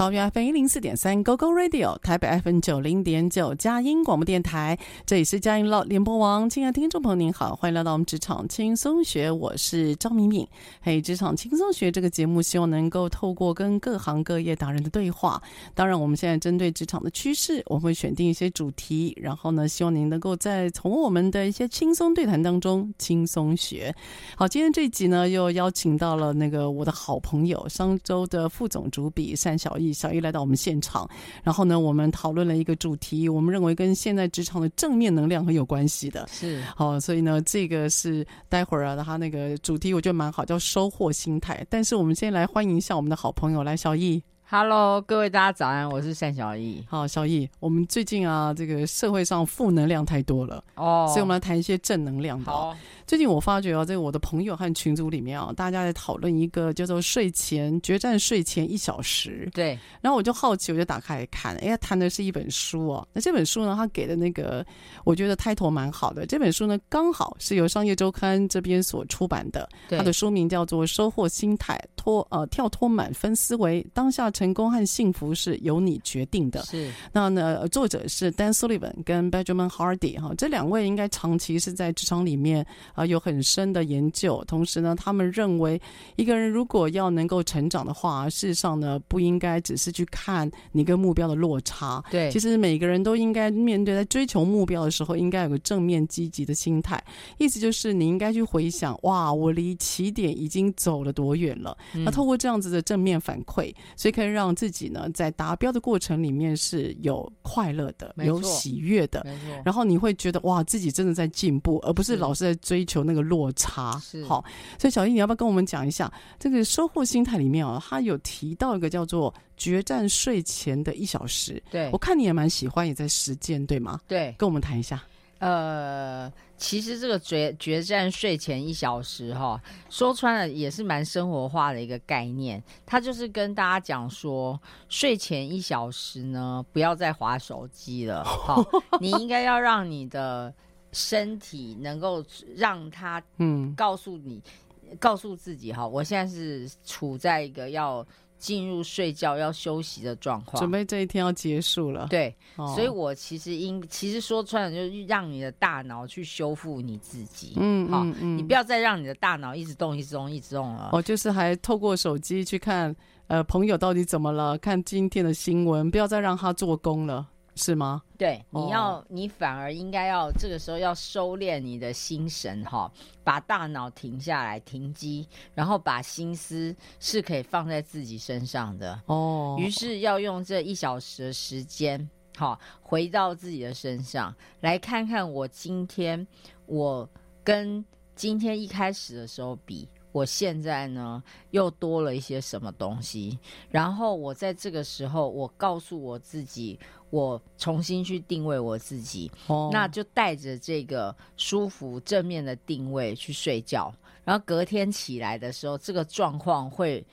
桃园 FM 一零四点三 GO GO Radio，台北 FM 九零点九佳音广播电台，这里是佳音乐联播网。亲爱的听众朋友，您好，欢迎来到我们职场轻松学，我是张敏敏。嘿，职场轻松学这个节目，希望能够透过跟各行各业达人的对话，当然我们现在针对职场的趋势，我们会选定一些主题，然后呢，希望您能够在从我们的一些轻松对谈当中轻松学。好，今天这一集呢，又邀请到了那个我的好朋友，商周的副总主笔单小艺。小易来到我们现场，然后呢，我们讨论了一个主题，我们认为跟现在职场的正面能量很有关系的，是好，所以呢，这个是待会儿啊，他那个主题我觉得蛮好，叫收获心态。但是我们先来欢迎一下我们的好朋友，来小艺。Hello，各位大家早安，我是单小艺。好，小艺，我们最近啊，这个社会上负能量太多了哦，所以我们来谈一些正能量的。好，最近我发觉啊，在我的朋友和群组里面啊，大家在讨论一个叫做睡前决战睡前一小时。对，然后我就好奇，我就打开来看，哎，谈的是一本书哦。那这本书呢，他给的那个我觉得 title 蛮好的。这本书呢，刚好是由商业周刊这边所出版的，它的书名叫做《收获心态脱呃跳脱满分思维当下》。成功和幸福是由你决定的。是，那呢，作者是 Dan Sullivan 跟 Benjamin Hardy 哈，这两位应该长期是在职场里面啊有很深的研究。同时呢，他们认为一个人如果要能够成长的话，事实上呢，不应该只是去看你跟目标的落差。对，其实每个人都应该面对在追求目标的时候，应该有个正面积极的心态。意思就是你应该去回想，哇，我离起点已经走了多远了。嗯、那透过这样子的正面反馈，所以可以。让自己呢，在达标的过程里面是有快乐的，有喜悦的，然后你会觉得哇，自己真的在进步，而不是老是在追求那个落差。是好，所以小艺，你要不要跟我们讲一下这个收获心态里面啊？他有提到一个叫做决战睡前的一小时。对，我看你也蛮喜欢，也在实践，对吗？对，跟我们谈一下。呃，其实这个决决战睡前一小时哈，说穿了也是蛮生活化的一个概念。它就是跟大家讲说，睡前一小时呢，不要再划手机了。哈，你应该要让你的身体能够让它嗯，告诉你，嗯、告诉自己哈，我现在是处在一个要。进入睡觉要休息的状况，准备这一天要结束了。对，哦、所以我其实应其实说穿了，就是让你的大脑去修复你自己。嗯，好、嗯嗯，你不要再让你的大脑一直动、一直动、一直动了。哦，就是还透过手机去看，呃，朋友到底怎么了？看今天的新闻，不要再让他做工了。是吗？对，你要、哦，你反而应该要这个时候要收敛你的心神哈，把大脑停下来，停机，然后把心思是可以放在自己身上的哦。于是要用这一小时的时间，好，回到自己的身上，来看看我今天我跟今天一开始的时候比。我现在呢，又多了一些什么东西？然后我在这个时候，我告诉我自己，我重新去定位我自己，哦、那就带着这个舒服正面的定位去睡觉。然后隔天起来的时候，这个状况会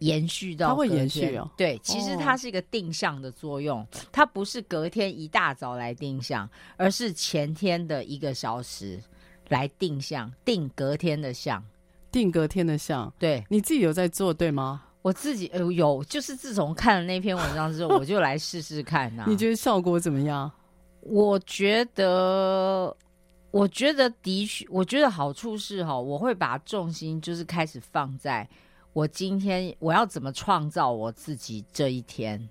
延续到它会延续哦对，其实它哦是一个定向的作用，它不是隔天一大早来定向，而是前天的一个小时来定向，定隔天的向。定格天的像，对你自己有在做对吗？我自己呃有，就是自从看了那篇文章之后，我就来试试看呐、你觉得效果怎么样？我觉得，我觉得的确，我觉得好处是哈，我会把重心就是开始放在我今天我要怎么创造我自己这一天。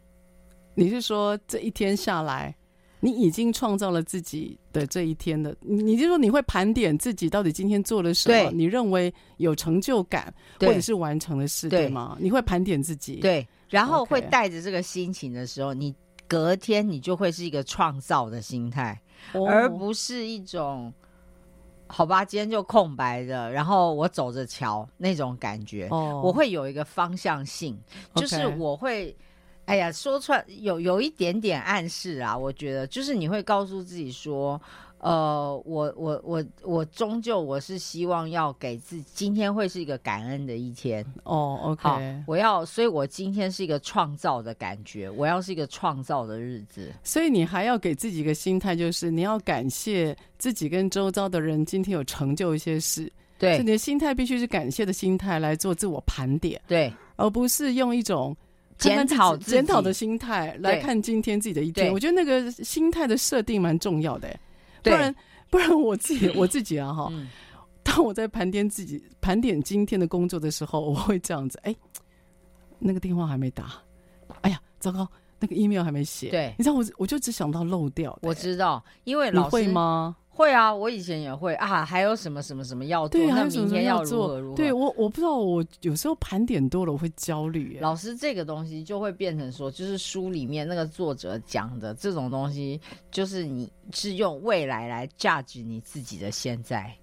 你是说这一天下来，你已经创造了自己的这一天的？你你是说你会盘点自己到底今天做了什么？你认为有成就感或者是完成的事，对对吗？你会盘点自己，，对，然后会带着这个心情的时候，你隔天你就会是一个创造的心态，哦而不是一种好吧，今天就空白的，然后我走着瞧那种感觉。哦，我会有一个方向性，就是我会，哎呀，说出来有有一点点暗示啊。我觉得，就是你会告诉自己说，呃，我我我我终究我是希望要给自己，今天会是一个感恩的一天。哦好，OK，，我要，所以我今天是一个创造的感觉，我要是一个创造的日子。所以你还要给自己一个心态，就是你要感谢自己跟周遭的人今天有成就一些事，所以对你的心态必须是感谢的心态来做自我盘点，对而不是用一种检讨检讨的心态来看今天自己的一天。我觉得那个心态的设定蛮重要的，不然 不然我自己我自己啊哈，嗯。当我在盘点自己盘点今天的工作的时候，我会这样子，哎，那个电话还没打，哎呀，糟糕，那个 email 还没写，对。你知道我我就只想到漏掉的，我知道，因为你老师会吗？会啊，我以前也会啊，还有什么什么什么要做，对，还那有什么什么明天如何做如？何？对我我不知道，我有时候盘点多了我会焦虑耶。老师这个东西就会变成说，就是书里面那个作者讲的这种东西，就是你是用未来来 judge 你自己的现在，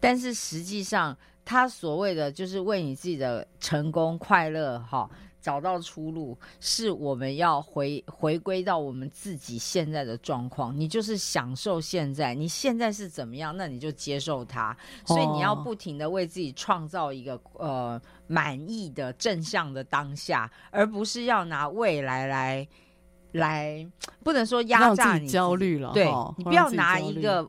但是实际上他所谓的就是为你自己的成功快乐哈找到出路，是我们要回回归到我们自己现在的状况，你就是享受现在，你现在是怎么样，那你就接受它，所以你要不停的为自己创造一个呃满意的正向的当下，而不是要拿未来来来，不能说压榨你焦虑了，对哈你不要拿一个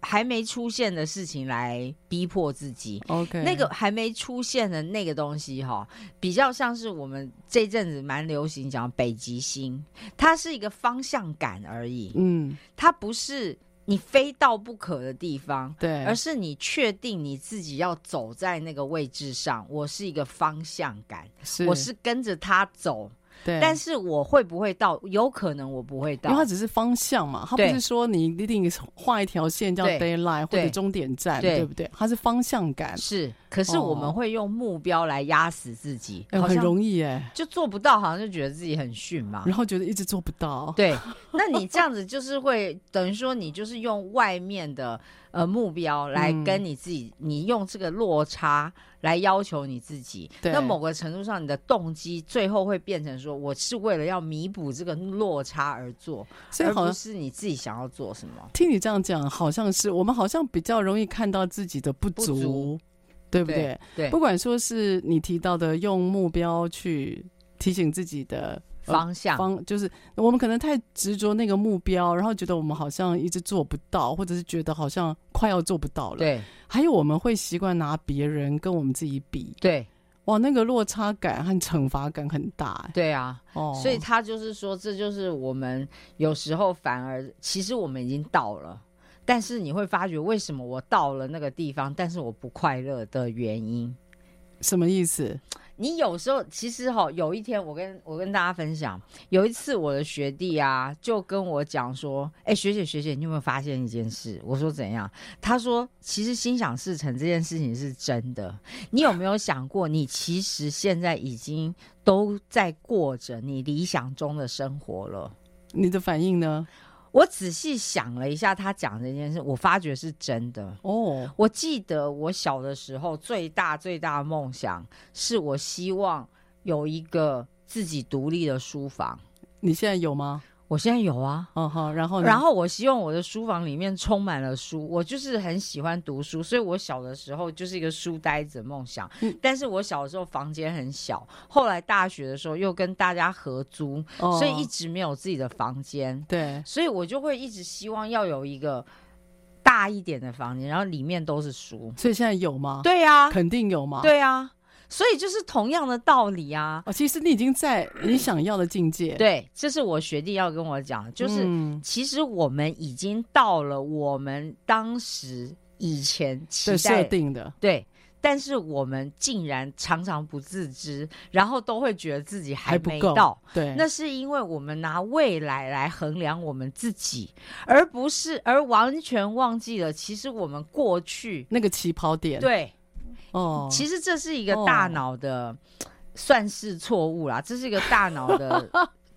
还没出现的事情来逼迫自己。OK 那个还没出现的那个东西哈，比较像是我们这阵子蛮流行讲北极星，它是一个方向感而已，嗯，它不是你非到不可的地方，对，而是你确定你自己要走在那个位置上。我是一个方向感，是。我是跟着它走，对，但是我会不会到？有可能我不会到。因为它。只是方向嘛，它不是说你一定画一条线叫 d a y l i g h t 或者终点站，对。对不对？它是方向感，是，可是我们会用目标来压死自己，哎很好像容易哎，就做不到，好像就觉得自己很逊嘛。然后觉得一直做不到，对，那你这样子就是会等于说，你就是用外面的呃目标来跟你自己，你用这个落差来要求你自己。对。那某个程度上，你的动机最后会变成说，我是为了要弥补这个落差而做，所以好像是你自己想要做什么。听你这样讲，好像是我们好像比较容易看到自己的不足，不足对不对？对不，管说是你提到的用目标去提醒自己的呃方向方，就是我们可能太执着那个目标，然后觉得我们好像一直做不到，或者是觉得好像快要做不到了。，对还有我们会习惯拿别人跟我们自己比，对哇，那个落差感和惩罚感很大。哎对啊！哦，所以他就是说，这就是我们有时候反而其实我们已经到了，但是你会发觉为什么我到了那个地方，但是我不快乐的原因。什么意思？你有时候其实哈，有一天我跟我跟大家分享，有一次我的学弟啊就跟我讲说：“哎、学姐学姐，你有没有发现一件事？”我说：“怎样？”他说：“其实心想事成这件事情是真的。你有没有想过，你其实现在已经都在过着你理想中的生活了？”你的反应呢？我仔细想了一下，他讲这件事，我发觉是真的。哦，我记得我小的时候，最大最大的梦想是我希望有一个自己独立的书房。你现在有吗？我现在有啊，哦好，然后然后我希望我的书房里面充满了书，我就是很喜欢读书，所以我小的时候就是一个书呆子的梦想。嗯，但是我小的时候房间很小，后来大学的时候又跟大家合租，哦，所以一直没有自己的房间。对，所以我就会一直希望要有一个大一点的房间，然后里面都是书。所以现在有吗？对呀，啊，肯定有吗？对呀，啊。所以就是同样的道理啊！哦，其实你已经在你想要的境界。对，这是我学弟要跟我讲，就是、嗯、其实我们已经到了我们当时以前期待设定的。对，但是我们竟然常常不自知，然后都会觉得自己还没到。还不够。对，那是因为我们拿未来来衡量我们自己，而不是而完全忘记了，其实我们过去那个起跑点。对。哦，其实这是一个大脑的算是错误啦，这是一个大脑的。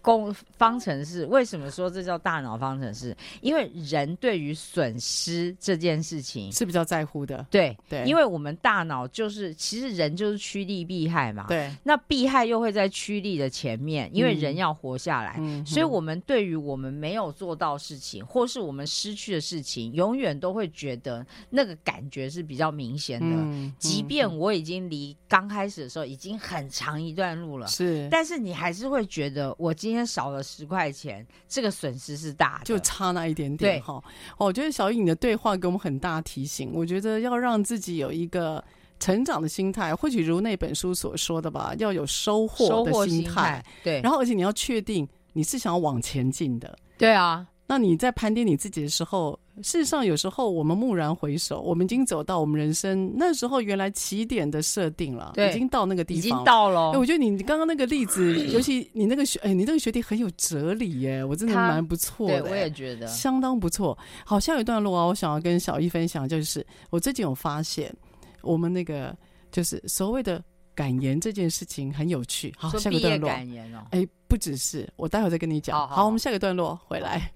公方程式，为什么说这叫大脑方程式？因为人对于损失这件事情是比较在乎的。对对，因为我们大脑就是，其实人就是趋利避害嘛。对，那避害又会在趋利的前面，因为人要活下来，嗯、所以我们对于我们没有做到事情，或是我们失去的事情，永远都会觉得那个感觉是比较明显的。嗯、即便我已经离刚开始的时候已经很长一段路了，是，但是你还是会觉得我今天。今天少了十块钱，这个损失是大的，就差那一点点哈。哦，我觉得小艺你的对话给我们很大提醒。我觉得要让自己有一个成长的心态，或许如那本书所说的吧，要有收获的心态。对，然后而且你要确定你是想要往前进的。对啊。那你在盘点你自己的时候，事实上有时候我们蓦然回首，我们已经走到我们人生那时候原来起点的设定了，对，已经到那个地方，已经到了。哎，我觉得你刚刚那个例子，尤其你那个学，哎，你那个学弟很有哲理耶，我真的蛮不错的。对，我也觉得相当不错。好，下一段落啊，我想要跟小易分享，就是我最近有发现，我们那个就是所谓的感言这件事情很有趣。好，下个段落。感言哦，哎，不只是，我待会再跟你讲。好，好，好，我们下个段落回来。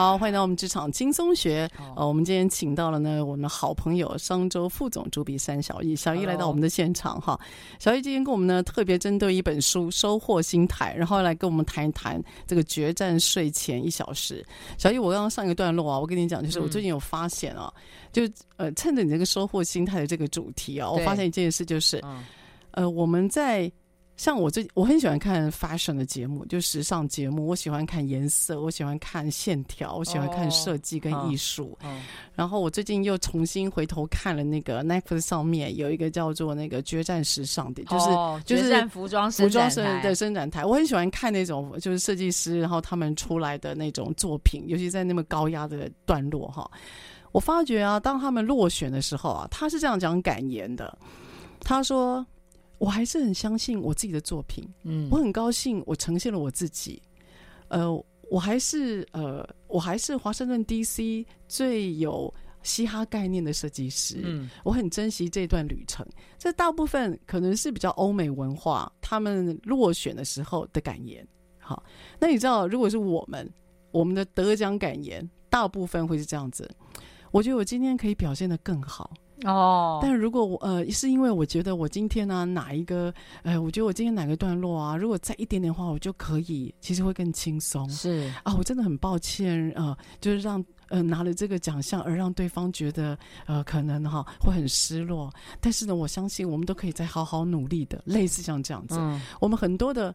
好，欢迎到我们职场轻松学。呃，我们今天请到了呢，我们的好朋友商周副总主笔三小易，小易来到我们的现场哈。小易今天跟我们呢特别针对一本书《收获心态》，然后来跟我们谈一谈这个决战睡前一小时。小易，我刚刚上一个段落啊，我跟你讲，就是我最近有发现啊，嗯、就呃趁着你这个收获心态的这个主题啊，我发现一件事，就是呃我们在。像我最我很喜欢看 fashion 的节目，就时尚节目。我喜欢看颜色，我喜欢看线条，我喜欢看设计跟艺术。哦哦、然后我最近又重新回头看了那个 Netflix 上面有一个叫做那个决战时尚的，就是、哦、就是服装服装生的伸展台。我很喜欢看那种就是设计师，然后他们出来的那种作品，尤其在那么高压的段落哈。我发觉啊，当他们落选的时候啊，他是这样讲感言的，他说。我还是很相信我自己的作品，嗯，我很高兴我呈现了我自己，呃，我还是呃，我还是华盛顿 DC 最有嘻哈概念的设计师，嗯，我很珍惜这段旅程。这大部分可能是比较欧美文化，他们落选的时候的感言。好，那你知道，如果是我们，我们的得奖感言，大部分会是这样子。我觉得我今天可以表现的更好。哦，但如果我呃，是因为我觉得我今天呢、啊、哪一个，呃，我觉得我今天哪个段落啊，如果再一点点的话，我就可以，其实会更轻松。是啊，我真的很抱歉啊、呃，就是让呃拿了这个奖项而让对方觉得呃可能哈会很失落。但是呢，我相信我们都可以再好好努力的，类似像这样子。嗯、我们很多的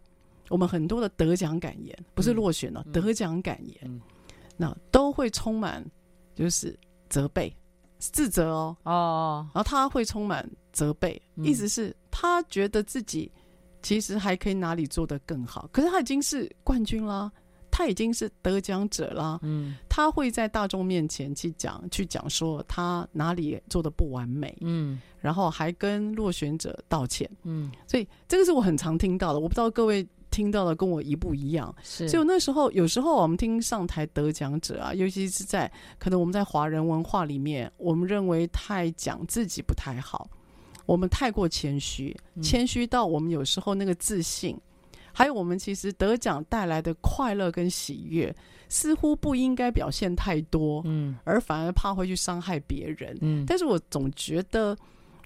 我们很多的得奖感言，不是落选了，嗯、得奖感言，嗯、那都会充满就是责备。自责哦，哦，然后他会充满责备，意思是他觉得自己其实还可以哪里做得更好，可是他已经是冠军啦，他已经是得奖者啦，嗯，他会在大众面前去讲，去讲说他哪里做的不完美，嗯，然后还跟落选者道歉，嗯，所以这个是我很常听到的，我不知道各位。听到的跟我一不一样，是。就那时候，有时候我们听上台得奖者啊，尤其是在可能我们在华人文化里面，我们认为太讲自己不太好，我们太过谦虚，谦虚到我们有时候那个自信，嗯、还有我们其实得奖带来的快乐跟喜悦，似乎不应该表现太多，嗯，而反而怕会去伤害别人，嗯。但是我总觉得，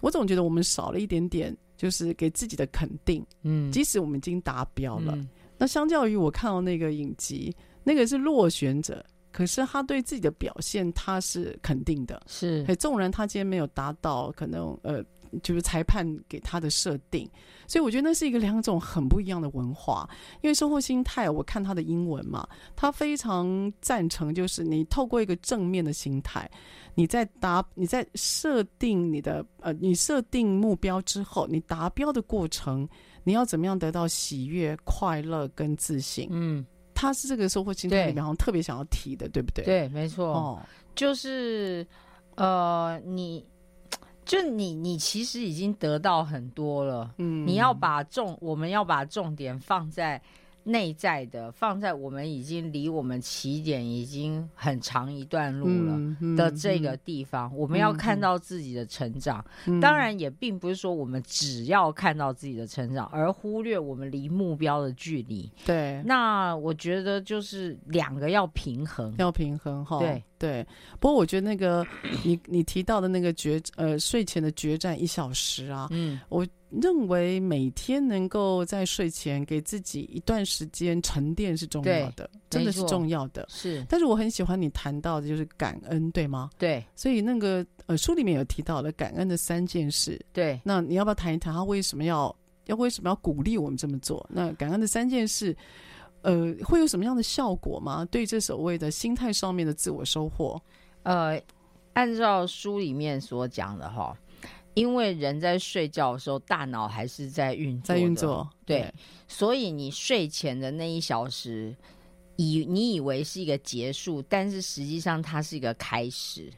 我总觉得我们少了一点点。就是给自己的肯定，嗯，即使我们已经达标了，嗯、那相较于我看到那个影集，那个是落选者，可是他对自己的表现他是肯定的，是，纵然他今天没有达到，可能呃。就是裁判给他的设定，所以我觉得那是一个两种很不一样的文化。因为收获心态，我看他的英文嘛，他非常赞成，就是你透过一个正面的心态，你在达你在设定你的呃，你设定目标之后，你达标的过程，你要怎么样得到喜悦、快乐跟自信？嗯，他是这个收获心态里面好像特别想要提的，对不对？对，没错。哦，就是呃，你。就你，你其实已经得到很多了。嗯，你要把重，我们要把重点放在内在的，放在我们已经离我们起点已经很长一段路了的这个地方，嗯嗯、我们要看到自己的成长。嗯、当然，也并不是说我们只要看到自己的成长，而忽略我们离目标的距离。对，那我觉得就是两个要平衡，要平衡哈。对。对，不过我觉得那个你你提到的那个决呃睡前的决战一小时啊，嗯，我认为每天能够在睡前给自己一段时间沉淀是重要的，真的是重要的。是，但是我很喜欢你谈到的就是感恩，对吗？对，所以那个呃书里面有提到了感恩的三件事，对，那你要不要谈一谈他为什么要要为什么要鼓励我们这么做？那感恩的三件事。呃，会有什么样的效果吗？对这所谓的心态上面的自我收获，呃，按照书里面所讲的哈，因为人在睡觉的时候，大脑还是在运作，在运作，对，对，所以你睡前的那一小时，以你以为是一个结束，但是实际上它是一个开始。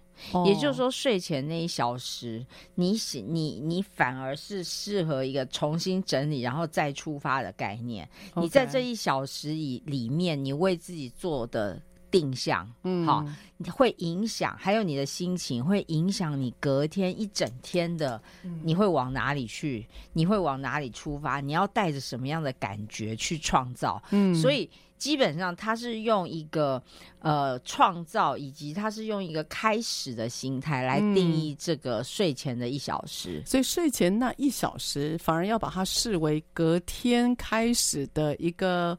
也就是说，睡前那一小时，你醒你你反而是适合一个重新整理，然后再出发的概念。你在这一小时以里面，你为自己做的定向，嗯，好，你会影响，还有你的心情会影响你隔天一整天的，你会往哪里去？你会往哪里出发？你要带着什么样的感觉去创造？嗯，所以。基本上，他是用一个呃创造，以及他是用一个开始的心态来定义这个睡前的一小时。嗯，所以睡前那一小时，反而要把它视为隔天开始的一个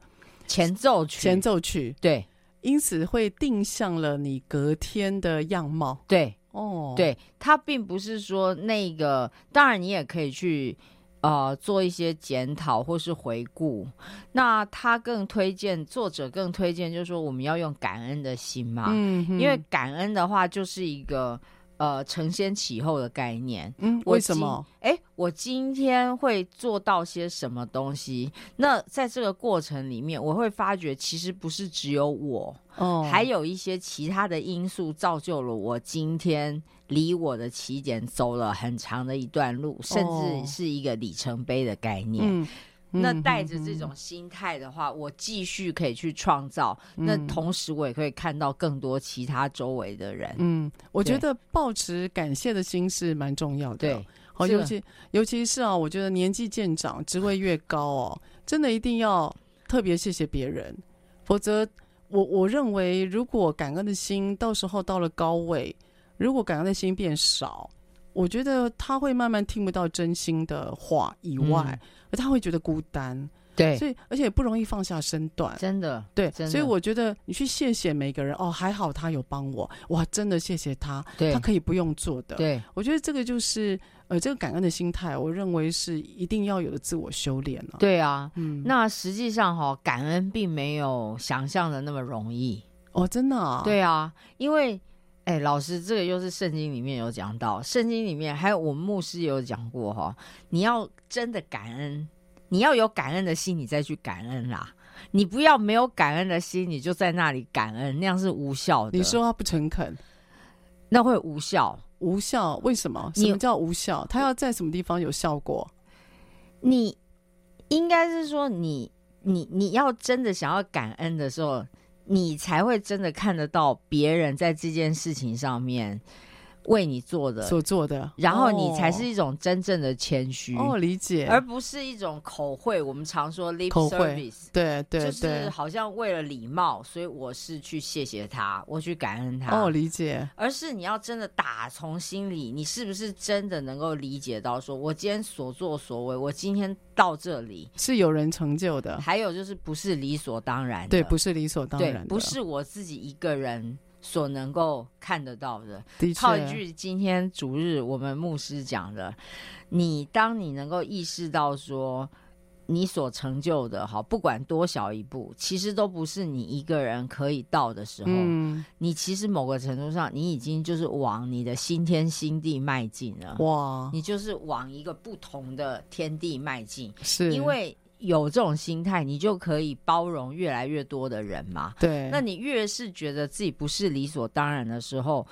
前奏曲。前奏曲，对，因此会定向了你隔天的样貌。对，哦，对，它并不是说那个，当然你也可以去。呃做一些检讨或是回顾。那他更推荐，作者更推荐，就是说我们要用感恩的心嘛，嗯，因为感恩的话就是一个。呃，承先启后的概念，嗯，为什么？哎，我今天会做到些什么东西？那在这个过程里面，我会发觉，其实不是只有我，哦，还有一些其他的因素造就了我今天离我的起点走了很长的一段路，甚至是一个里程碑的概念。哦嗯那带着这种心态的话，嗯、我继续可以去创造。嗯、那同时，我也可以看到更多其他周围的人。嗯，我觉得保持感谢的心是蛮重要的。对，好，尤其尤其是啊，我觉得年纪渐长，职位越高哦，真的一定要特别谢谢别人，否则我我认为，如果感恩的心到时候到了高位，如果感恩的心变少，我觉得他会慢慢听不到真心的话以外。嗯他会觉得孤单，对，所以而且也不容易放下身段，真的，对，所以我觉得你去谢谢每个人，哦，还好他有帮我，哇，真的谢谢他，对，他可以不用做的，对，我觉得这个就是呃，这个感恩的心态，我认为是一定要有的自我修炼了，对啊，嗯，那实际上哈、哦，感恩并没有想象的那么容易，哦，真的啊，对啊，因为。哎，老师，这个又是圣经里面有讲到，圣经里面还有我们牧师也有讲过哈，你要真的感恩，你要有感恩的心，你再去感恩啦。你不要没有感恩的心，你就在那里感恩，那样是无效的。你说他不诚恳，那会无效，无效？为什么？什么叫无效？他要在什么地方有效果？你应该是说你，你你你要真的想要感恩的时候。你才会真的看得到别人在这件事情上面为你做的所做的，然后你才是一种真正的谦虚哦，理解，而不是一种口惠。我们常说 lip service，对对，就是好像为了礼貌，所以我是去谢谢他，我去感恩他。哦，理解。而是你要真的打从心里，你是不是真的能够理解到，说我今天所作所为，我今天到这里是有人成就的，还有就是不是理所当然的，对，不是理所当然的，不是我自己一个人。所能够看得到的，套一句今天主日我们牧师讲的，你当你能够意识到说，你所成就的好，不管多小一步，其实都不是你一个人可以到的时候，嗯，你其实某个程度上，你已经就是往你的新天新地迈进了，哇，你就是往一个不同的天地迈进，是。因为。有这种心态，你就可以包容越来越多的人嘛。对，那你越是觉得自己不是理所当然的时候，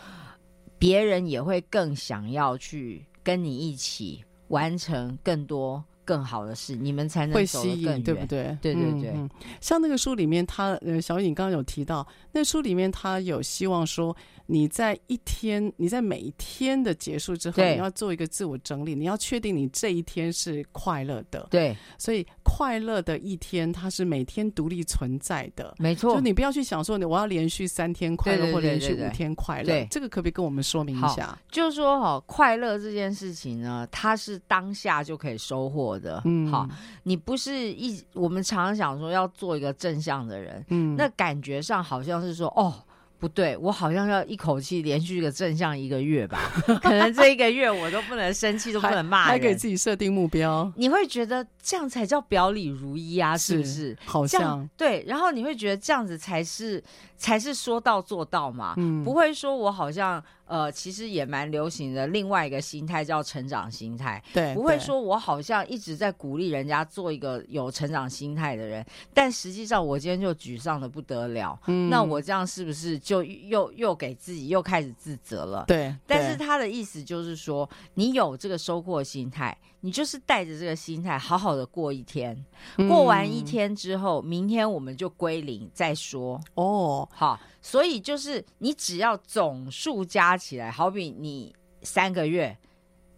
别人也会更想要去跟你一起完成更多更好的事，你们才能走得更远，对不对？对对对。嗯嗯、像那个书里面他，他呃，小颖刚刚有提到，那书里面他有希望说。你在一天，你在每一天的结束之后，你要做一个自我整理，你要确定你这一天是快乐的。对，所以快乐的一天，它是每天独立存在的。没错，就你不要去想说，你我要连续三天快乐，或连续五天快乐。对，这个可不可以跟我们说明一下？就是说，哈，快乐这件事情呢，它是当下就可以收获的。嗯，好，你不是一，我们常常想说要做一个正向的人，嗯，那感觉上好像是说，哦。不对，我好像要一口气连续一个正向一个月吧，可能这一个月我都不能生气，都不能骂人，还给自己设定目标。你会觉得这样才叫表里如一啊，是不是？好像对，然后你会觉得这样子才是才是说到做到嘛，嗯，不会说我好像。呃，其实也蛮流行的。另外一个心态叫成长心态，对，不会说我好像一直在鼓励人家做一个有成长心态的人，但实际上我今天就沮丧的不得了。嗯，那我这样是不是就又又给自己又开始自责了？对。但是他的意思就是说，你有这个收获心态，你就是带着这个心态好好的过一天。过完一天之后，嗯，明天我们就归零再说。哦，好。所以就是你只要总数加起来，好比你三个月、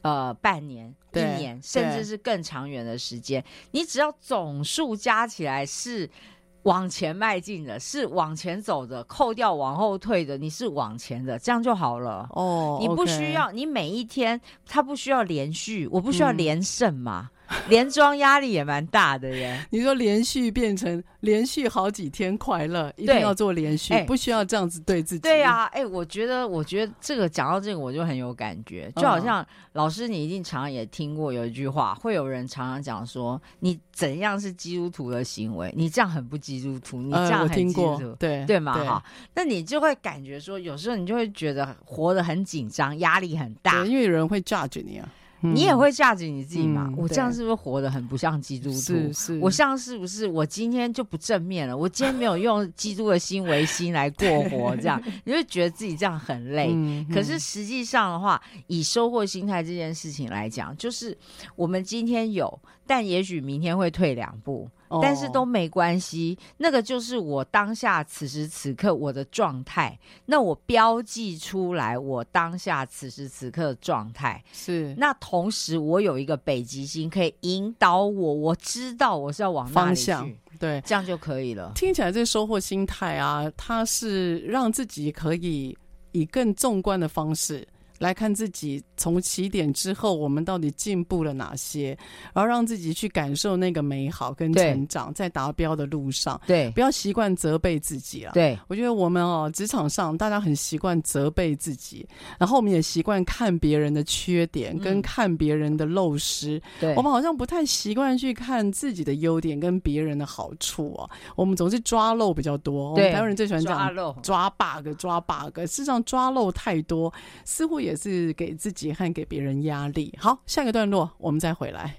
呃半年、一年，甚至是更长远的时间，你只要总数加起来是往前迈进的，是往前走的，扣掉往后退的，你是往前的，这样就好了。哦，你不需要，你每一天它不需要连续，我不需要连胜嘛。嗯 连庄压力也蛮大的耶。你说连续变成连续好几天快乐，一定要做连续，欸、不需要这样子对自己。对啊，哎、欸，我觉得，我觉得这个讲到这个，我就很有感觉，就好像老师，你一定常常也听过有一句话，会有人常常讲说，你怎样是基督徒的行为，你这样很不基督徒，你这样很基督徒，对对嘛哈，那你就会感觉说，有时候你就会觉得活得很紧张，压力很大，因为有人会 judge 你啊。你也会价值你自己嘛？嗯、我这样是不是活得很不像基督徒？是是，我像是不是？我今天就不正面了。我今天没有用基督的心为心来过活，这样你就觉得自己这样很累。嗯、可是实际上的话，以收获心态这件事情来讲，就是我们今天有，但也许明天会退两步。但是都没关系，那个就是我当下此时此刻我的状态。那我标记出来，我当下此时此刻的状态是。那同时我有一个北极星可以引导我，我知道我是要往哪里去，方向，对，这样就可以了。听起来这收获心态啊，它是让自己可以以更纵观的方式。来看自己从起点之后，我们到底进步了哪些，然后让自己去感受那个美好跟成长，在达标的路上，对，不要习惯责备自己了。对，我觉得我们哦，职场上大家很习惯责备自己，然后我们也习惯看别人的缺点跟看别人的漏失，对，我们好像不太习惯去看自己的优点跟别人的好处哦。我们总是抓漏比较多，对，台湾人最喜欢讲抓漏、抓 bug、抓 bug，事实上抓漏太多，似乎也。也是给自己和给别人压力。好，下个段落我们再回来。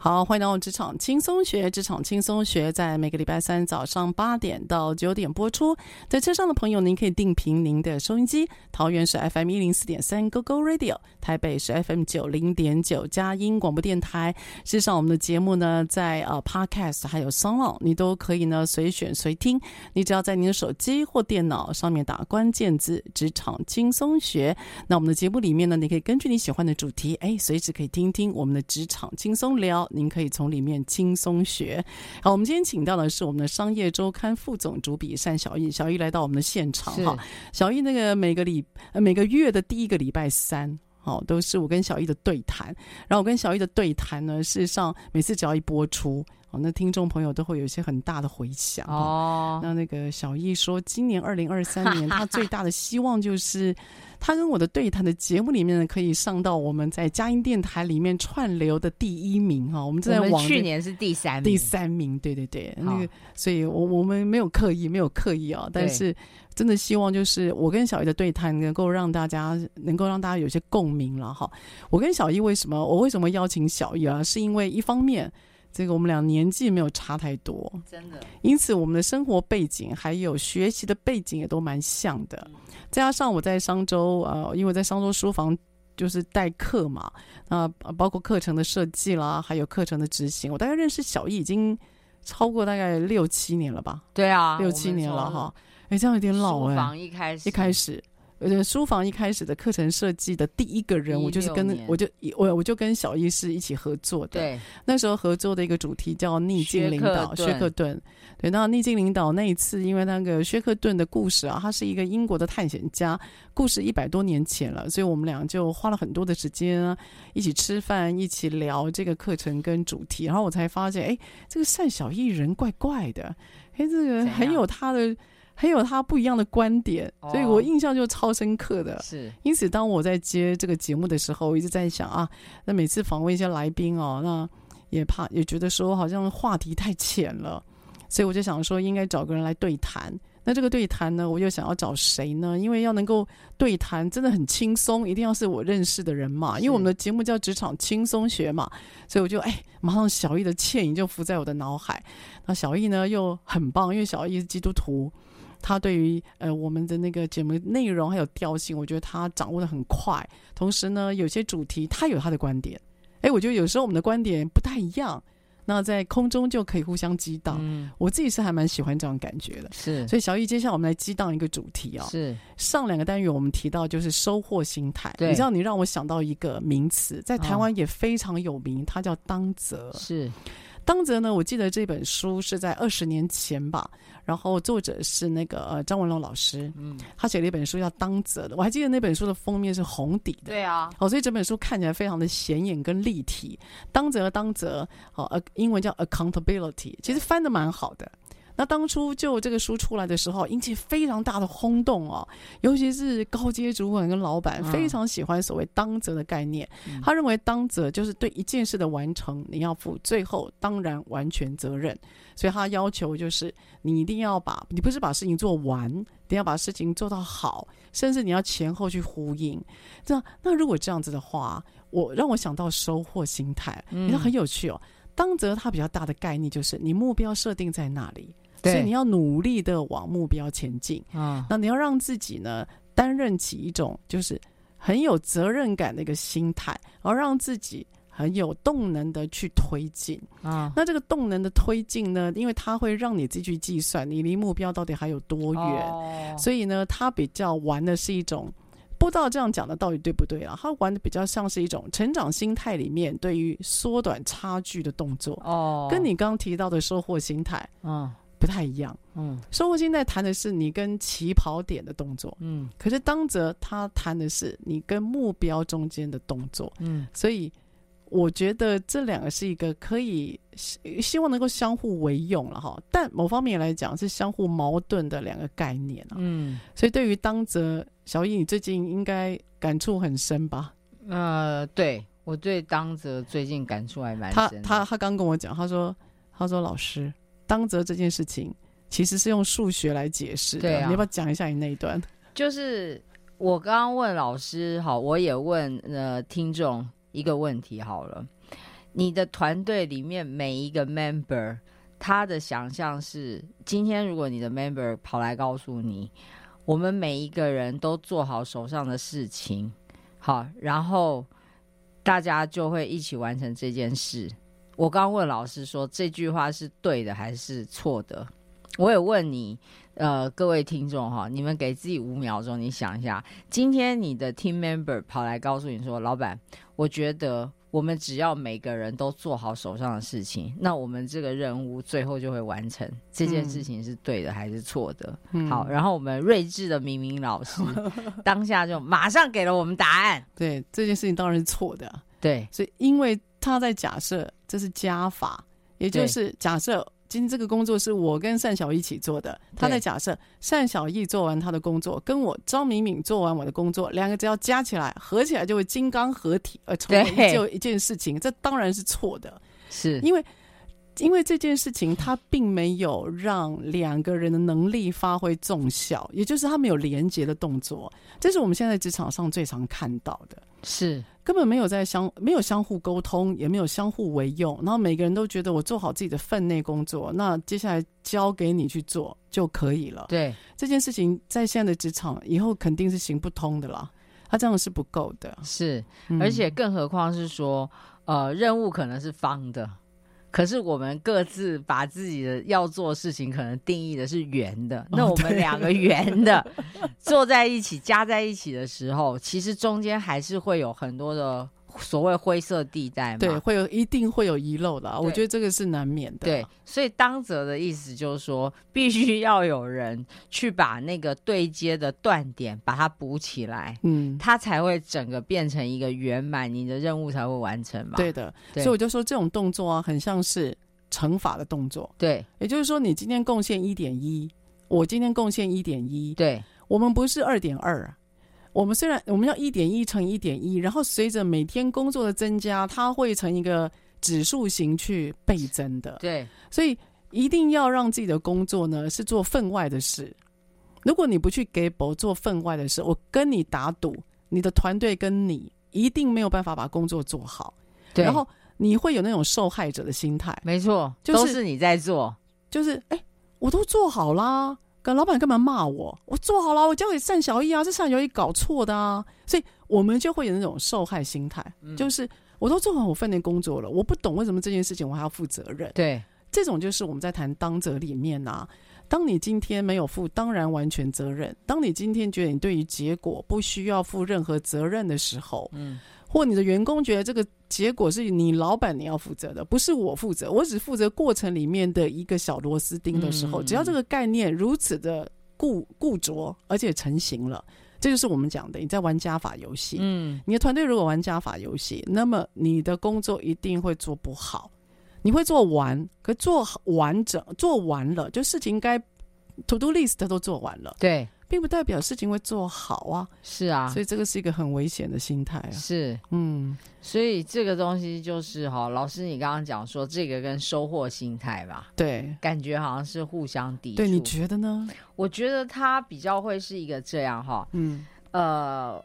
好，欢迎来到职场轻松学。职场轻松学在每个礼拜三早上八点到九点播出。在车上的朋友，您可以定频您的收音机。桃园是 FM 一零四点三 Go Go Radio，台北是 FM 九零点九佳音广播电台。事实上，我们的节目呢，在呃 Podcast 还有 Sound，你都可以呢随选随听。你只要在您的手机或电脑上面打关键字“职场轻松学”，那我们的节目里面呢，你可以根据你喜欢的主题，哎，随时可以听听我们的职场轻松聊。您可以从里面轻松学。好，我们今天请到的是我们的商业周刊副总主笔单小艺，小艺来到我们的现场哈。小艺那个每个礼每个月的第一个礼拜三，好，都是我跟小艺的对谈。然后我跟小艺的对谈呢，事实上每次只要一播出，哦，那听众朋友都会有一些很大的回响哦。那那个小易说，今年二零二三年，他最 大的希望就是他跟我的对谈的节目里面呢，可以上到我们在佳音电台里面串流的第一名哈。我们正在往去年是第三名，第三名，对对对，那个，所以我我们没有刻意，没有刻意啊，但是真的希望就是我跟小易的对谈能够让大家能够让大家有些共鸣了哈。我跟小易为什么我为什么邀请小易啊？是因为一方面。这个我们俩年纪没有差太多，真的。因此，我们的生活背景还有学习的背景也都蛮像的。再加上我在商周，呃，因为在商周书房就是代课嘛，啊，包括课程的设计啦，还有课程的执行，我大概认识小艺已经超过大概六七年了吧？对啊，六七年了哈。哎，这样有点老哎。书房一开始，一开始。呃，书房一开始的课程设计的第一个人，我就是跟我就我我就跟小艺是一起合作的。对，那时候合作的一个主题叫逆境领导，薛克顿。对，那逆境领导那一次，因为那个薛克顿的故事啊，他是一个英国的探险家，故事一百多年前了，所以我们俩就花了很多的时间啊，一起吃饭，一起聊这个课程跟主题，然后我才发现，哎，这个单小艺人怪怪的，哎，这个很有他的。很有他不一样的观点，所以我印象就超深刻的。是，因此当我在接这个节目的时候，我一直在想啊，那每次访问一些来宾哦，那也怕也觉得说好像话题太浅了，所以我就想说应该找个人来对谈。那这个对谈呢，我又想要找谁呢？因为要能够对谈，真的很轻松，一定要是我认识的人嘛。因为我们的节目叫职场轻松学嘛，所以我就哎，马上小易的倩影就浮在我的脑海。那小易呢又很棒，因为小易是基督徒。他对于呃我们的那个节目内容还有调性，我觉得他掌握的很快。同时呢，有些主题他有他的观点，哎，我觉得有时候我们的观点不太一样，那在空中就可以互相激荡。嗯，我自己是还蛮喜欢这种感觉的。是，所以小易，接下来我们来激荡一个主题啊。是，上两个单元我们提到就是收获心态。对，你知道你让我想到一个名词，在台湾也非常有名，它叫当责。是。当责呢？我记得这本书是在二十年前吧，然后作者是那个呃张文龙老师，嗯，他写了一本书叫《当责》的，我还记得那本书的封面是红底的，对啊，哦，所以这本书看起来非常的显眼跟立体。当责，当责，哦，呃，英文叫 accountability，其实翻的蛮好的。那当初就这个书出来的时候，引起非常大的轰动哦，尤其是高阶主管跟老板非常喜欢所谓当责的概念。嗯、他认为当责就是对一件事的完成，你要负最后当然完全责任。所以他要求就是你一定要把，你不是把事情做完，你要把事情做到好，甚至你要前后去呼应。这样，那如果这样子的话，我让我想到收获心态，你看很有趣哦。当责它比较大的概念就是你目标设定在那里。所以你要努力的往目标前进啊！那你要让自己呢担任起一种就是很有责任感的一个心态，而让自己很有动能的去推进啊。那这个动能的推进呢，因为它会让你自己去计算你离目标到底还有多远，所以呢，它比较玩的是一种不知道这样讲的到底对不对啊？它玩的比较像是一种成长心态里面对于缩短差距的动作哦，跟你刚刚提到的收获心态嗯。不太一样，嗯，收获心在谈的是你跟起跑点的动作，嗯，可是当责他谈的是你跟目标中间的动作，嗯，所以我觉得这两个是一个可以希望能够相互为用了哈，但某方面来讲是相互矛盾的两个概念啊，嗯，所以对于当责，小易你最近应该感触很深吧？呃，对我对当责最近感触还蛮深，他他他刚跟我讲，他说他说老师。当责这件事情其实是用数学来解释的，对啊，你要不要讲一下你那一段？就是我刚刚问老师，好，我也问呃听众一个问题好了，你的团队里面每一个 member 他的想象是，今天如果你的 member 跑来告诉你，我们每一个人都做好手上的事情，好，然后大家就会一起完成这件事。我刚问老师说，这句话是对的还是错的？我也问你，呃，各位听众哈，你们给自己五秒钟，你想一下，今天你的 team member 跑来告诉你说，老板，我觉得我们只要每个人都做好手上的事情，那我们这个任务最后就会完成。这件事情是对的还是错的？嗯、好，然后我们睿智的明明老师 当下就马上给了我们答案。对，这件事情当然是错的。对，所以因为他在假设。这是加法，也就是假设今天这个工作是我跟单小艺一起做的，他在假设单小艺做完他的工作，跟我张敏敏做完我的工作，两个只要加起来合起来就会金刚合体，而成为就一件事情，这当然是错的，是。因为。因为这件事情，他并没有让两个人的能力发挥重效，也就是他没有连接的动作，这是我们现在职场上最常看到的，是根本没有在相没有相互沟通，也没有相互为用，然后每个人都觉得我做好自己的分内工作，那接下来交给你去做就可以了。对这件事情，在现在的职场以后肯定是行不通的啦，他这样是不够的。是，而且更何况是说，呃，任务可能是方的。可是我们各自把自己的要做的事情可能定义的是圆的，那我们两个圆的坐在一起加在一起的时候，其实中间还是会有很多的。所谓灰色地带嘛，对，会有一定会有遗漏的，我觉得这个是难免的。对，所以当责的意思就是说，必须要有人去把那个对接的断点把它补起来，嗯，它才会整个变成一个圆满，你的任务才会完成嘛。对的，对，所以我就说这种动作啊，很像是乘法的动作。对，也就是说，你今天贡献一点一，我今天贡献一点一，对，我们不是二点二。我们虽然我们要一点一乘一点一，然后随着每天工作的增加，它会成一个指数型去倍增的。对，所以一定要让自己的工作呢是做分外的事。如果你不去给博做分外的事，我跟你打赌，你的团队跟你一定没有办法把工作做好。对，然后你会有那种受害者的心态。没错，就是、都是你在做，就是哎，我都做好啦。老板干嘛骂我？我做好了，我交给单小易啊，这单小易搞错的啊，所以我们就会有那种受害心态，嗯、就是我都做好我份内工作了，我不懂为什么这件事情我还要负责任。对，这种就是我们在谈当责里面啊，当你今天没有负当然完全责任，当你今天觉得你对于结果不需要负任何责任的时候，嗯。或你的员工觉得这个结果是你老板你要负责的，不是我负责，我只负责过程里面的一个小螺丝钉的时候，嗯、只要这个概念如此的固固着，而且成型了，这就是我们讲的你在玩加法游戏。嗯，你的团队如果玩加法游戏，那么你的工作一定会做不好，你会做完，可做完整做完了，就事情该 to do list 都做完了。对。并不代表事情会做好啊，是啊，所以这个是一个很危险的心态啊。是，嗯，所以这个东西就是哈，老师你刚刚讲说这个跟收获心态吧，对，感觉好像是互相抵触。对，你觉得呢？我觉得它比较会是一个这样哈，嗯，呃，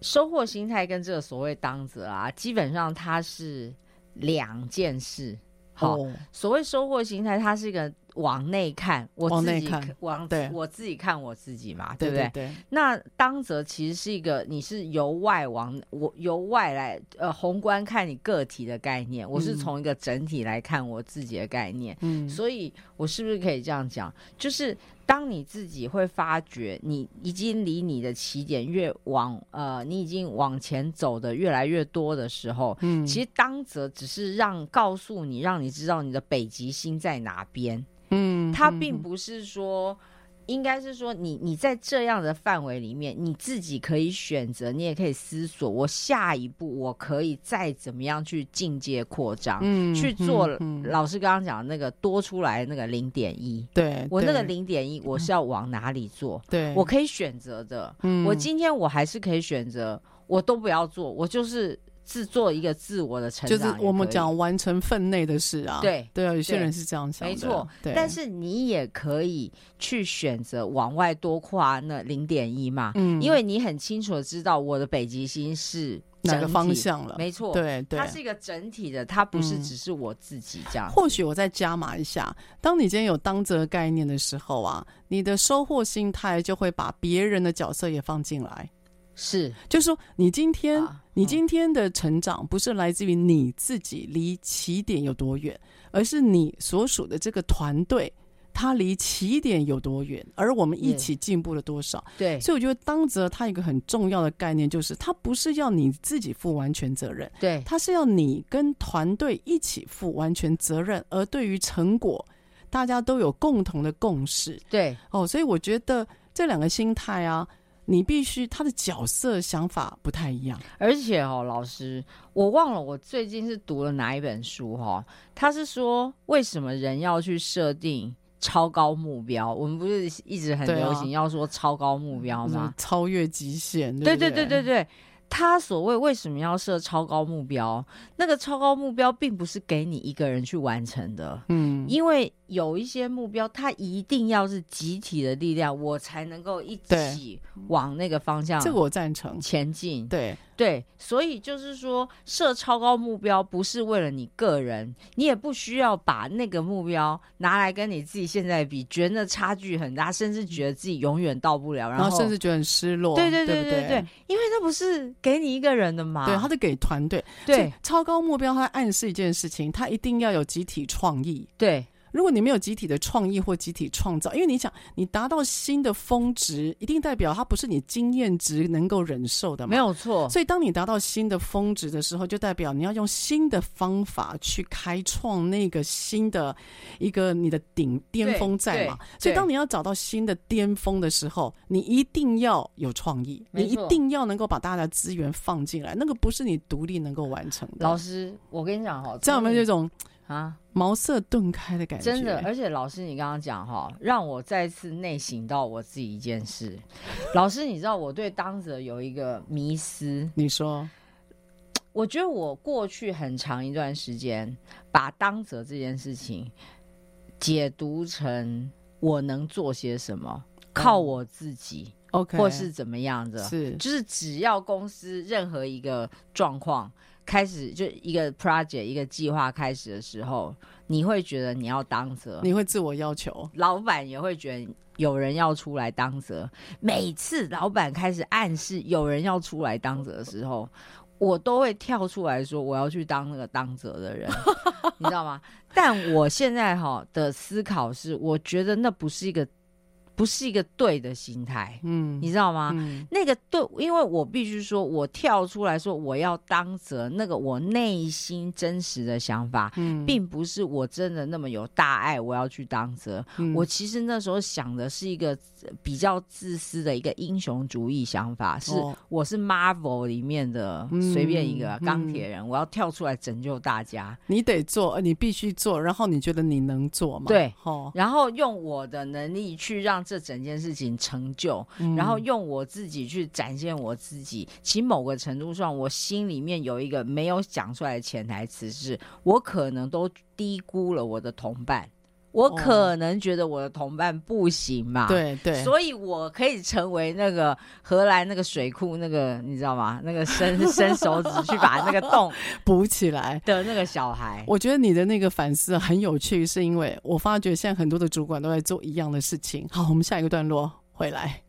收获心态跟这个所谓当责啊，基本上它是两件事。好，哦，所谓收获心态，它是一个。往内看，我自己往，往对我自己看我自己嘛，对不对？对对对，那当则其实是一个，你是由外往我由外来呃宏观看你个体的概念，我是从一个整体来看我自己的概念。嗯，所以我是不是可以这样讲？就是当你自己会发觉你已经离你的起点越往呃，你已经往前走的越来越多的时候，嗯，其实当则只是让告诉你，让你知道你的北极星在哪边。嗯，它并不是说，应该是说你你在这样的范围里面，你自己可以选择，你也可以思索，我下一步我可以再怎么样去进阶扩张，嗯，去做老师刚刚讲的那个多出来那个零点一，对，我那个零点一我是要往哪里做？对，我可以选择的，嗯，我今天我还是可以选择，我都不要做，我就是。自做一个自我的成长，就是我们讲完成分内的事啊。对对啊，有些人是这样想的，没错。对，但是你也可以去选择往外多跨那零点一嘛，嗯，因为你很清楚的知道我的北极星是哪个方向了，没错，对对，它是一个整体的，它不是只是我自己这样。或许我再加码一下，当你今天有当责概念的时候啊，你的收获心态就会把别人的角色也放进来。是，就是说，你今天、你今天的成长不是来自于你自己离起点有多远，而是你所属的这个团队，它离起点有多远，而我们一起进步了多少。对，所以我觉得当责它一个很重要的概念就是，它不是要你自己负完全责任，对，它是要你跟团队一起负完全责任，而对于成果，大家都有共同的共识。对，哦，所以我觉得这两个心态啊。你必须他的角色想法不太一样。而且哦，老师，我忘了我最近是读了哪一本书哈、哦，他是说为什么人要去设定超高目标？我们不是一直很流行要说超高目标吗？啊、超越极限，对对对对对。他所谓为什么要设超高目标？那个超高目标并不是给你一个人去完成的，嗯，因为有一些目标，它一定要是集体的力量，我才能够一起往那个方向。这个我赞成前进。对。对，所以就是说，设超高目标不是为了你个人，你也不需要把那个目标拿来跟你自己现在比，觉得差距很大，甚至觉得自己永远到不了，然后，甚至觉得很失落。对对对对对，对，对，因为那不是给你一个人的嘛，对，他是给团队。对，超高目标它暗示一件事情，它一定要有集体创意。对。如果你没有集体的创意或集体创造，因为你想你达到新的峰值，一定代表它不是你经验值能够忍受的嘛？没有错。所以当你达到新的峰值的时候，就代表你要用新的方法去开创那个新的一个你的顶巅峰在嘛？所以当你要找到新的巅峰的时候，你一定要有创意，你一定要能够把大家的资源放进来，那个不是你独立能够完成的。老师，我跟你讲哈，这样有没有这种？啊，茅塞顿开的感觉，真的。而且老师，你刚刚讲哈，让我再次内省到我自己一件事。老师，你知道我对当责有一个迷思。你说，我觉得我过去很长一段时间，把当责这件事情解读成我能做些什么，靠我自己，OK，或是怎么样的，是，就是只要公司任何一个状况。开始就一个 project 一个计划开始的时候，你会觉得你要当责，你会自我要求，老板也会觉得有人要出来当责。每次老板开始暗示有人要出来当责的时候，我都会跳出来说我要去当那个当责的人，你知道吗？但我现在哈的思考是，我觉得那不是一个。不是一个对的心态，嗯，你知道吗？嗯、那个对，因为我必须说，我跳出来说我要当责，那个我内心真实的想法，嗯，并不是我真的那么有大爱，我要去当责。嗯、我其实那时候想的是一个比较自私的一个英雄主义想法，是我是 Marvel 里面的随便一个钢铁人，我要跳出来拯救大家。你得做，你必须做，然后你觉得你能做吗？对，哦、然后用我的能力去让。这整件事情成就，然后用我自己去展现我自己。其某个程度上，我心里面有一个没有讲出来的潜台词，是我可能都低估了我的同伴。我可能觉得我的同伴不行嘛，对对，所以我可以成为那个荷兰那个水库那个你知道吗？那个伸 伸手指去把那个洞 补起来的那个小孩。我觉得你的那个反思很有趣，是因为我发觉现在很多的主管都在做一样的事情。好，我们下一个段落回来。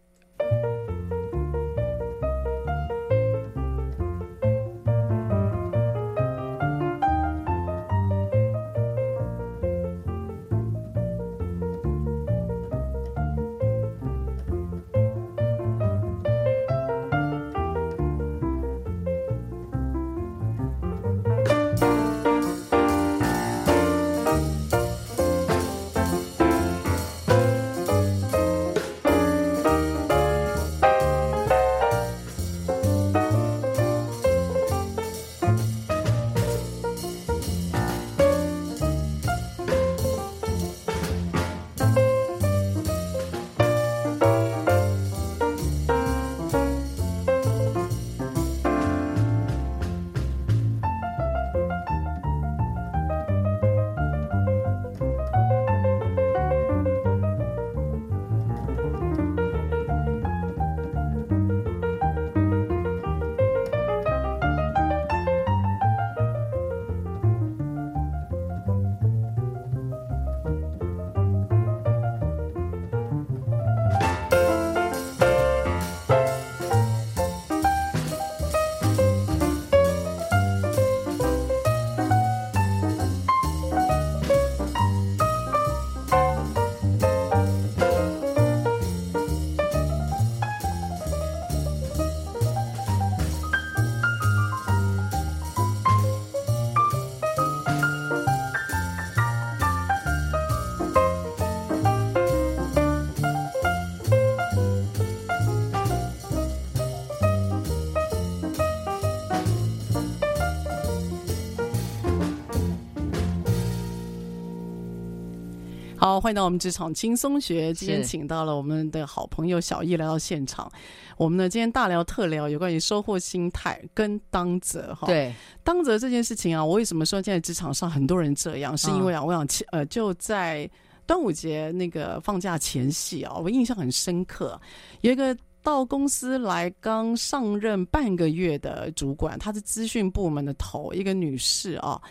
好，欢迎到我们职场轻松学。今天请到了我们的好朋友小易来到现场。我们呢，今天大聊特聊有关于收获心态跟当责哈。对，当责这件事情啊，我为什么说现在职场上很多人这样？是因为啊，我想呃，就在端午节那个放假前夕啊，我印象很深刻，有一个到公司来刚上任半个月的主管，她是资讯部门的头，一个女士啊。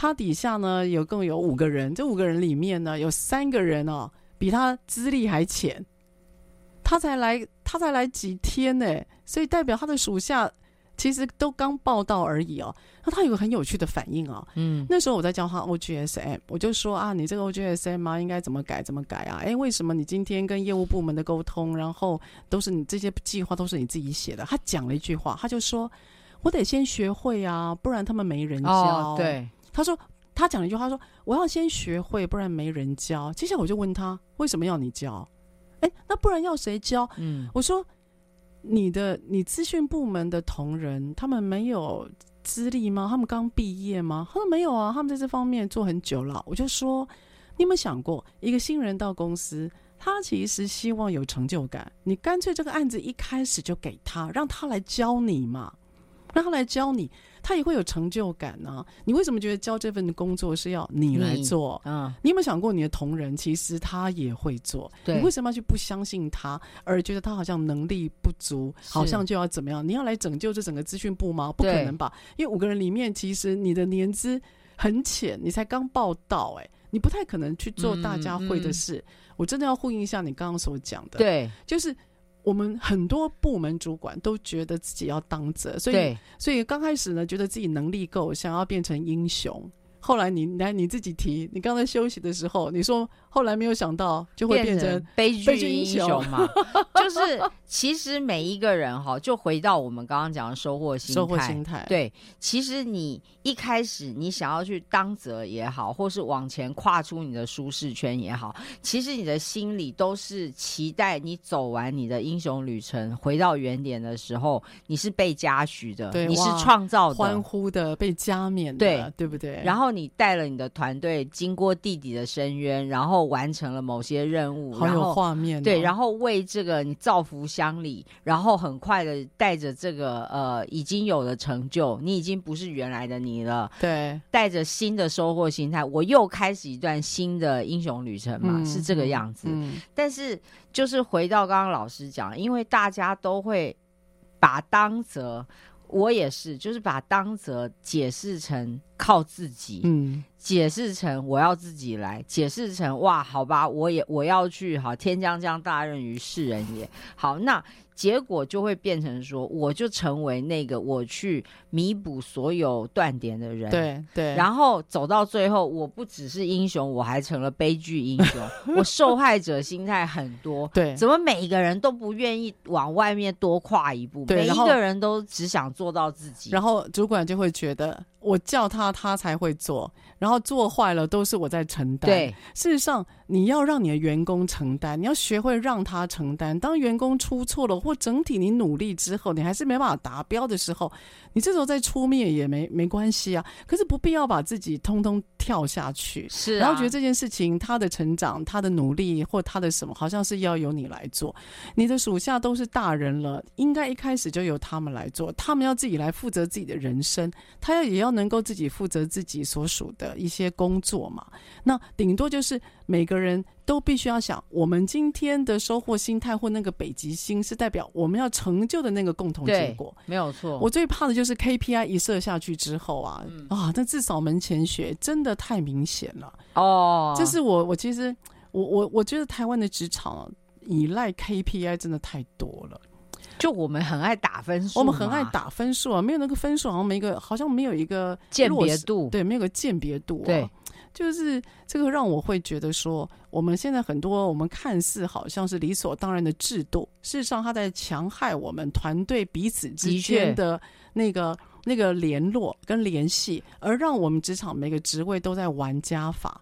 他底下呢，有共有五个人，这五个人里面呢，有三个人哦，比他资历还浅，他才来他才来几天呢，所以代表他的属下其实都刚报道而已哦。那他有个很有趣的反应哦，嗯，那时候我在教他 OGSM，我就说啊，你这个 OGSM 啊，应该怎么改怎么改啊？哎，为什么你今天跟业务部门的沟通，然后都是你这些计划都是你自己写的？他讲了一句话，他就说，我得先学会啊，不然他们没人教。哦，对。他说：“他讲了一句话，说我要先学会，不然没人教。接下来我就问他，为什么要你教？哎，那不然要谁教？嗯，我说你的你资讯部门的同仁，他们没有资历吗？他们刚毕业吗？他说没有啊，他们在这方面做很久了。我就说，你有没有想过，一个新人到公司，他其实希望有成就感，你干脆这个案子一开始就给他，让他来教你嘛，让他来教你。”他也会有成就感呢、啊。你为什么觉得教这份工作是要你来做？嗯，你有没有想过你的同仁其实他也会做？对，你为什么要去不相信他，而觉得他好像能力不足，好像就要怎么样？你要来拯救这整个资讯部吗？不可能吧？因为五个人里面，其实你的年资很浅，你才刚报道、欸，哎，你不太可能去做大家会的事。嗯嗯、我真的要呼应一下你刚刚所讲的，对，就是。我们很多部门主管都觉得自己要当责，所以所以刚开始呢，觉得自己能力够，想要变成英雄。后来你来你自己提，你刚才休息的时候，你说后来没有想到就会变成悲剧英雄嘛？就是其实每一个人哈，就回到我们刚刚讲的收获心态。收获心态，对，其实你一开始你想要去当责也好，或是往前跨出你的舒适圈也好，其实你的心里都是期待你走完你的英雄旅程，回到原点的时候，你是被嘉许的，对，你是创造的、欢呼的、被加冕的，对，对不对？然后你带了你的团队经过地底的深渊，然后完成了某些任务，好有画面、哦。对，然后为这个你造福乡里，然后很快的带着这个呃已经有的成就，你已经不是原来的你了。对，带着新的收获心态，我又开始一段新的英雄旅程嘛，嗯、是这个样子。但是就是回到刚刚老师讲，因为大家都会把当责，我也是，就是把当责解释成靠自己，解释成我要自己来，解释成哇，好吧，我也我要去，好，天将降大任于世人也，好，那。结果就会变成说，我就成为那个我去弥补所有断点的人。对对。然后走到最后，我不只是英雄，我还成了悲剧英雄。我受害者心态很多。对。怎么每一个人都不愿意往外面多跨一步？每一个人都只想做到自己。然后主管就会觉得，我叫他，他才会做。然后做坏了都是我在承担。对，事实上你要让你的员工承担，你要学会让他承担。当员工出错了，或整体你努力之后，你还是没办法达标的时候，你这时候再出面也没没关系啊。可是不必要把自己通通跳下去，是、啊。然后觉得这件事情他的成长、他的努力或他的什么，好像是要由你来做。你的属下都是大人了，应该一开始就由他们来做。他们要自己来负责自己的人生，他要也要能够自己负责自己所属的。一些工作嘛，那顶多就是每个人都必须要想，我们今天的收获心态或那个北极星，是代表我们要成就的那个共同结果。没有错。我最怕的就是 KPI 一设下去之后啊，嗯、啊，那至少门前雪真的太明显了。哦，这是我我其实我我我觉得台湾的职场啊依赖 KPI 真的太多了。就我们很爱打分数，我们很爱打分数啊，没有那个分数，好像没一个，好像没有一个鉴别度，对，没有个鉴别度啊。对，就是这个让我会觉得说，我们现在很多我们看似好像是理所当然的制度，事实上它在强害我们团队彼此之间的那个那个联络跟联系，而让我们职场每个职位都在玩加法。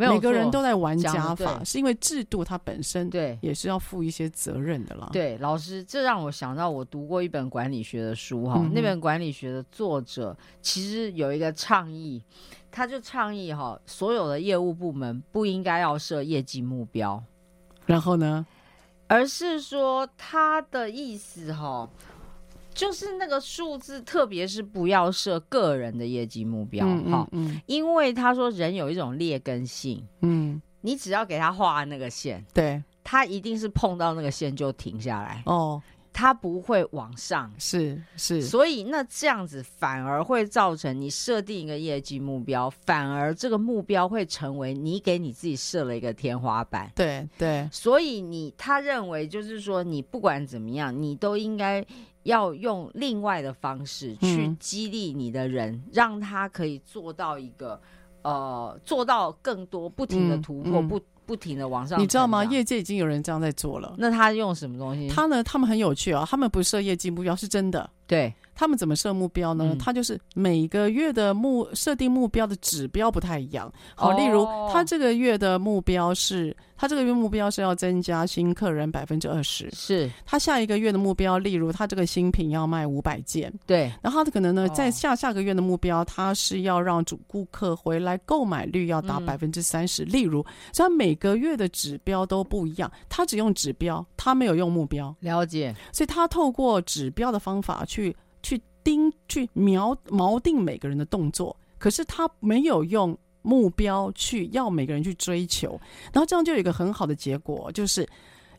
没有每个人都在玩加法，是因为制度它本身对也是要负一些责任的啦。对，老师，这让我想到我读过一本管理学的书哈，嗯那本管理学的作者其实有一个倡议，他就倡议哈，所有的业务部门不应该要设业绩目标，然后呢？而是说他的意思哈，就是那个数字，特别是不要设个人的业绩目标哈，嗯嗯。因为他说人有一种劣根性，嗯，你只要给他画那个线，对，他一定是碰到那个线就停下来，哦，他不会往上。是是，所以那这样子反而会造成你设定一个业绩目标，反而这个目标会成为你给你自己设了一个天花板。对对，所以你他认为就是说，你不管怎么样，你都应该要用另外的方式去嗯激励你的人，让他可以做到一个呃，做到更多，不停的突破，嗯嗯不不停的往上。你知道吗？业界已经有人这样在做了。那他用什么东西？他呢？他们很有趣啊、哦，他们不设业绩目标是真的。对。他们怎么设目标呢？嗯、他就是每个月的目设定目标的指标不太一样。好，例如他这个月的目标是，他这个月目标是要增加新客人百分之二十。是。他下一个月的目标，例如他这个新品要卖五百件。对。然后他可能呢，哦、在下下个月的目标，他是要让主顾客回来购买率要达百分之三十。例如，所以他每个月的指标都不一样。他只用指标，他没有用目标。了解。所以他透过指标的方法去。去盯去描锚定每个人的动作，可是他没有用目标去要每个人去追求，然后这样就有一个很好的结果，就是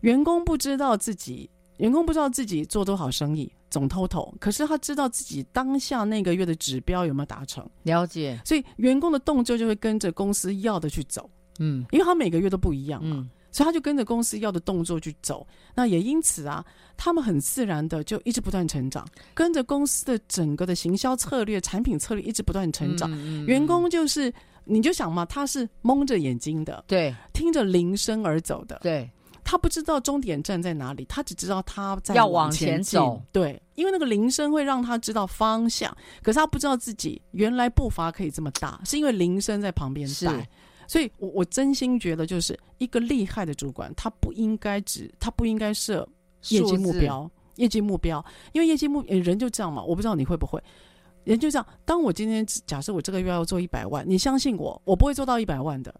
员工不知道自己员工不知道自己做多少生意总 total，可是他知道自己当下那个月的指标有没有达成。了解，所以员工的动作就会跟着公司要的去走，嗯，因为他每个月都不一样嘛。嗯所以他就跟着公司要的动作去走，那也因此啊，他们很自然的就一直不断成长，跟着公司的整个的行销策略、产品策略一直不断成长。嗯嗯、员工就是，你就想嘛，他是蒙着眼睛的，对，听着铃声而走的，对，他不知道终点站在哪里，他只知道他在要往前前走，对，因为那个铃声会让他知道方向，可是他不知道自己原来步伐可以这么大，是因为铃声在旁边带。所以我，我我真心觉得，就是一个厉害的主管，他不应该只，他不应该设业绩目标，业绩目标，因为业绩目人就这样嘛。我不知道你会不会，人就这样。当我今天假设我这个月要做一百万，你相信我，我不会做到一百万的，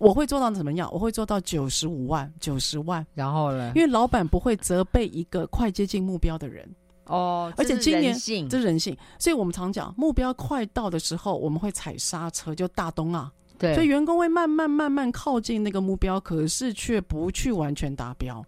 我会做到怎么样？我会做到九十五万、九十万。然后呢？因为老板不会责备一个快接近目标的人哦，而且今年这人性。所以我们常讲，目标快到的时候，我们会踩刹车，就大东啊。对，所以员工会慢慢慢慢靠近那个目标，可是却不去完全达标，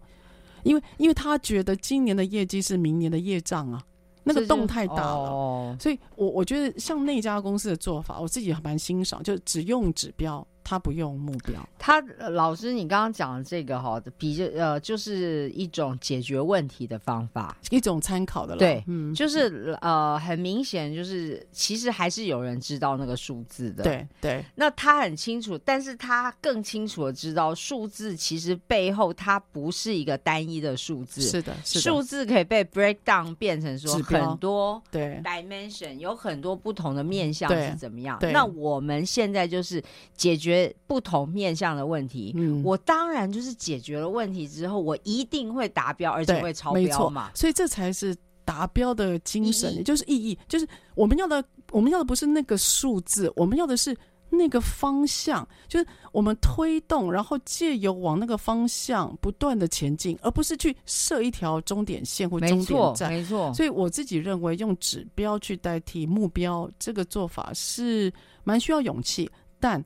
因为因为他觉得今年的业绩是明年的业障啊，那个洞太大了。哦、所以我我觉得像那家公司的做法，我自己还蛮欣赏，就只用指标。他不用目标，他、呃、老师，你刚刚讲的这个哈，比较呃，就是一种解决问题的方法，一种参考的了。对，嗯，就是呃，很明显就是其实还是有人知道那个数字的，对对。那他很清楚，但是他更清楚的知道数字其实背后它不是一个单一的数字，是的，是的，数字可以被 break down 变成说很多对 dimension，有很多不同的面向是怎么样？对，那我们现在就是解决。不同面向的问题，嗯，我当然就是解决了问题之后，我一定会达标，而且会超标嘛。所以这才是达标的精神，也就是意义，就是我们要的，我们要的不是那个数字，我们要的是那个方向，就是我们推动，然后借由往那个方向不断的前进，而不是去设一条终点线或终点站。没错，所以我自己认为用指标去代替目标，这个做法是蛮需要勇气，但。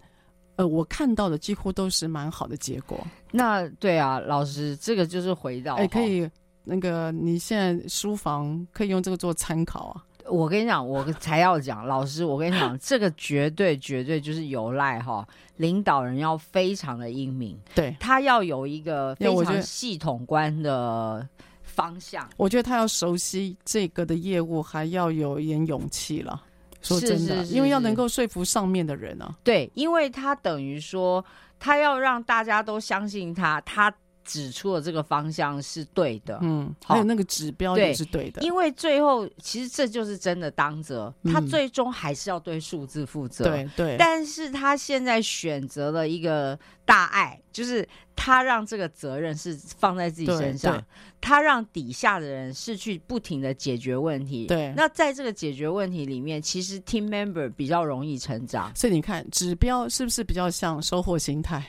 呃，我看到的几乎都是蛮好的结果。那对啊，老师，这个就是回到，哎，可以，那个你现在书房可以用这个做参考啊。我跟你讲，我才要讲，老师，我跟你讲，这个绝对绝对就是有赖哈，领导人要非常的英明，对，他要有一个非常系统观的方向。我觉得他要熟悉这个的业务，还要有一点勇气了。说真的，是是是是，因为要能够说服上面的人啊。对，因为他等于说，他要让大家都相信他，他指出的这个方向是对的，嗯，还有那个指标也是对的，因为最后其实这就是真的当责，嗯、他最终还是要对数字负责，对对。但是他现在选择了一个大爱，就是他让这个责任是放在自己身上，他让底下的人是去不停的解决问题，对。那在这个解决问题里面，其实 team member 比较容易成长，所以你看指标是不是比较像收获心态？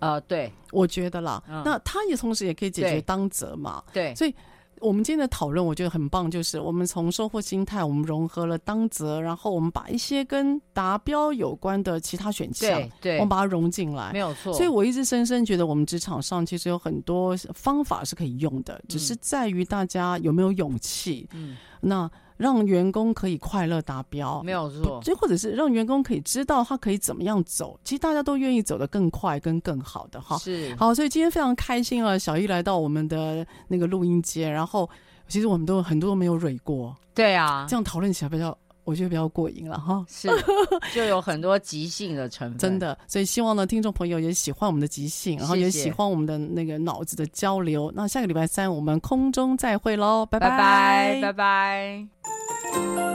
呃，对，我觉得啦，嗯、那他也同时也可以解决当责嘛，对，所以我们今天的讨论我觉得很棒，就是我们从收获心态，我们融合了当责，然后我们把一些跟达标有关的其他选项，对，对。我们把它融进来，没有错。所以我一直深深觉得，我们职场上其实有很多方法是可以用的，只是在于大家有没有勇气。嗯，那。让员工可以快乐达标，没有错。就或者是让员工可以知道他可以怎么样走，其实大家都愿意走得更快跟更好的哈。是好，所以今天非常开心啊，小易来到我们的那个录音间，然后其实我们都很多都没有蕊过，对啊，这样讨论起来比较，我觉得比较过瘾了哈。是，就有很多即兴的成分，真的。所以希望呢，听众朋友也喜欢我们的即兴，然后也喜欢我们的那个脑子的交流。谢谢。那下个礼拜三我们空中再会喽，拜拜拜拜拜拜。拜拜。thank you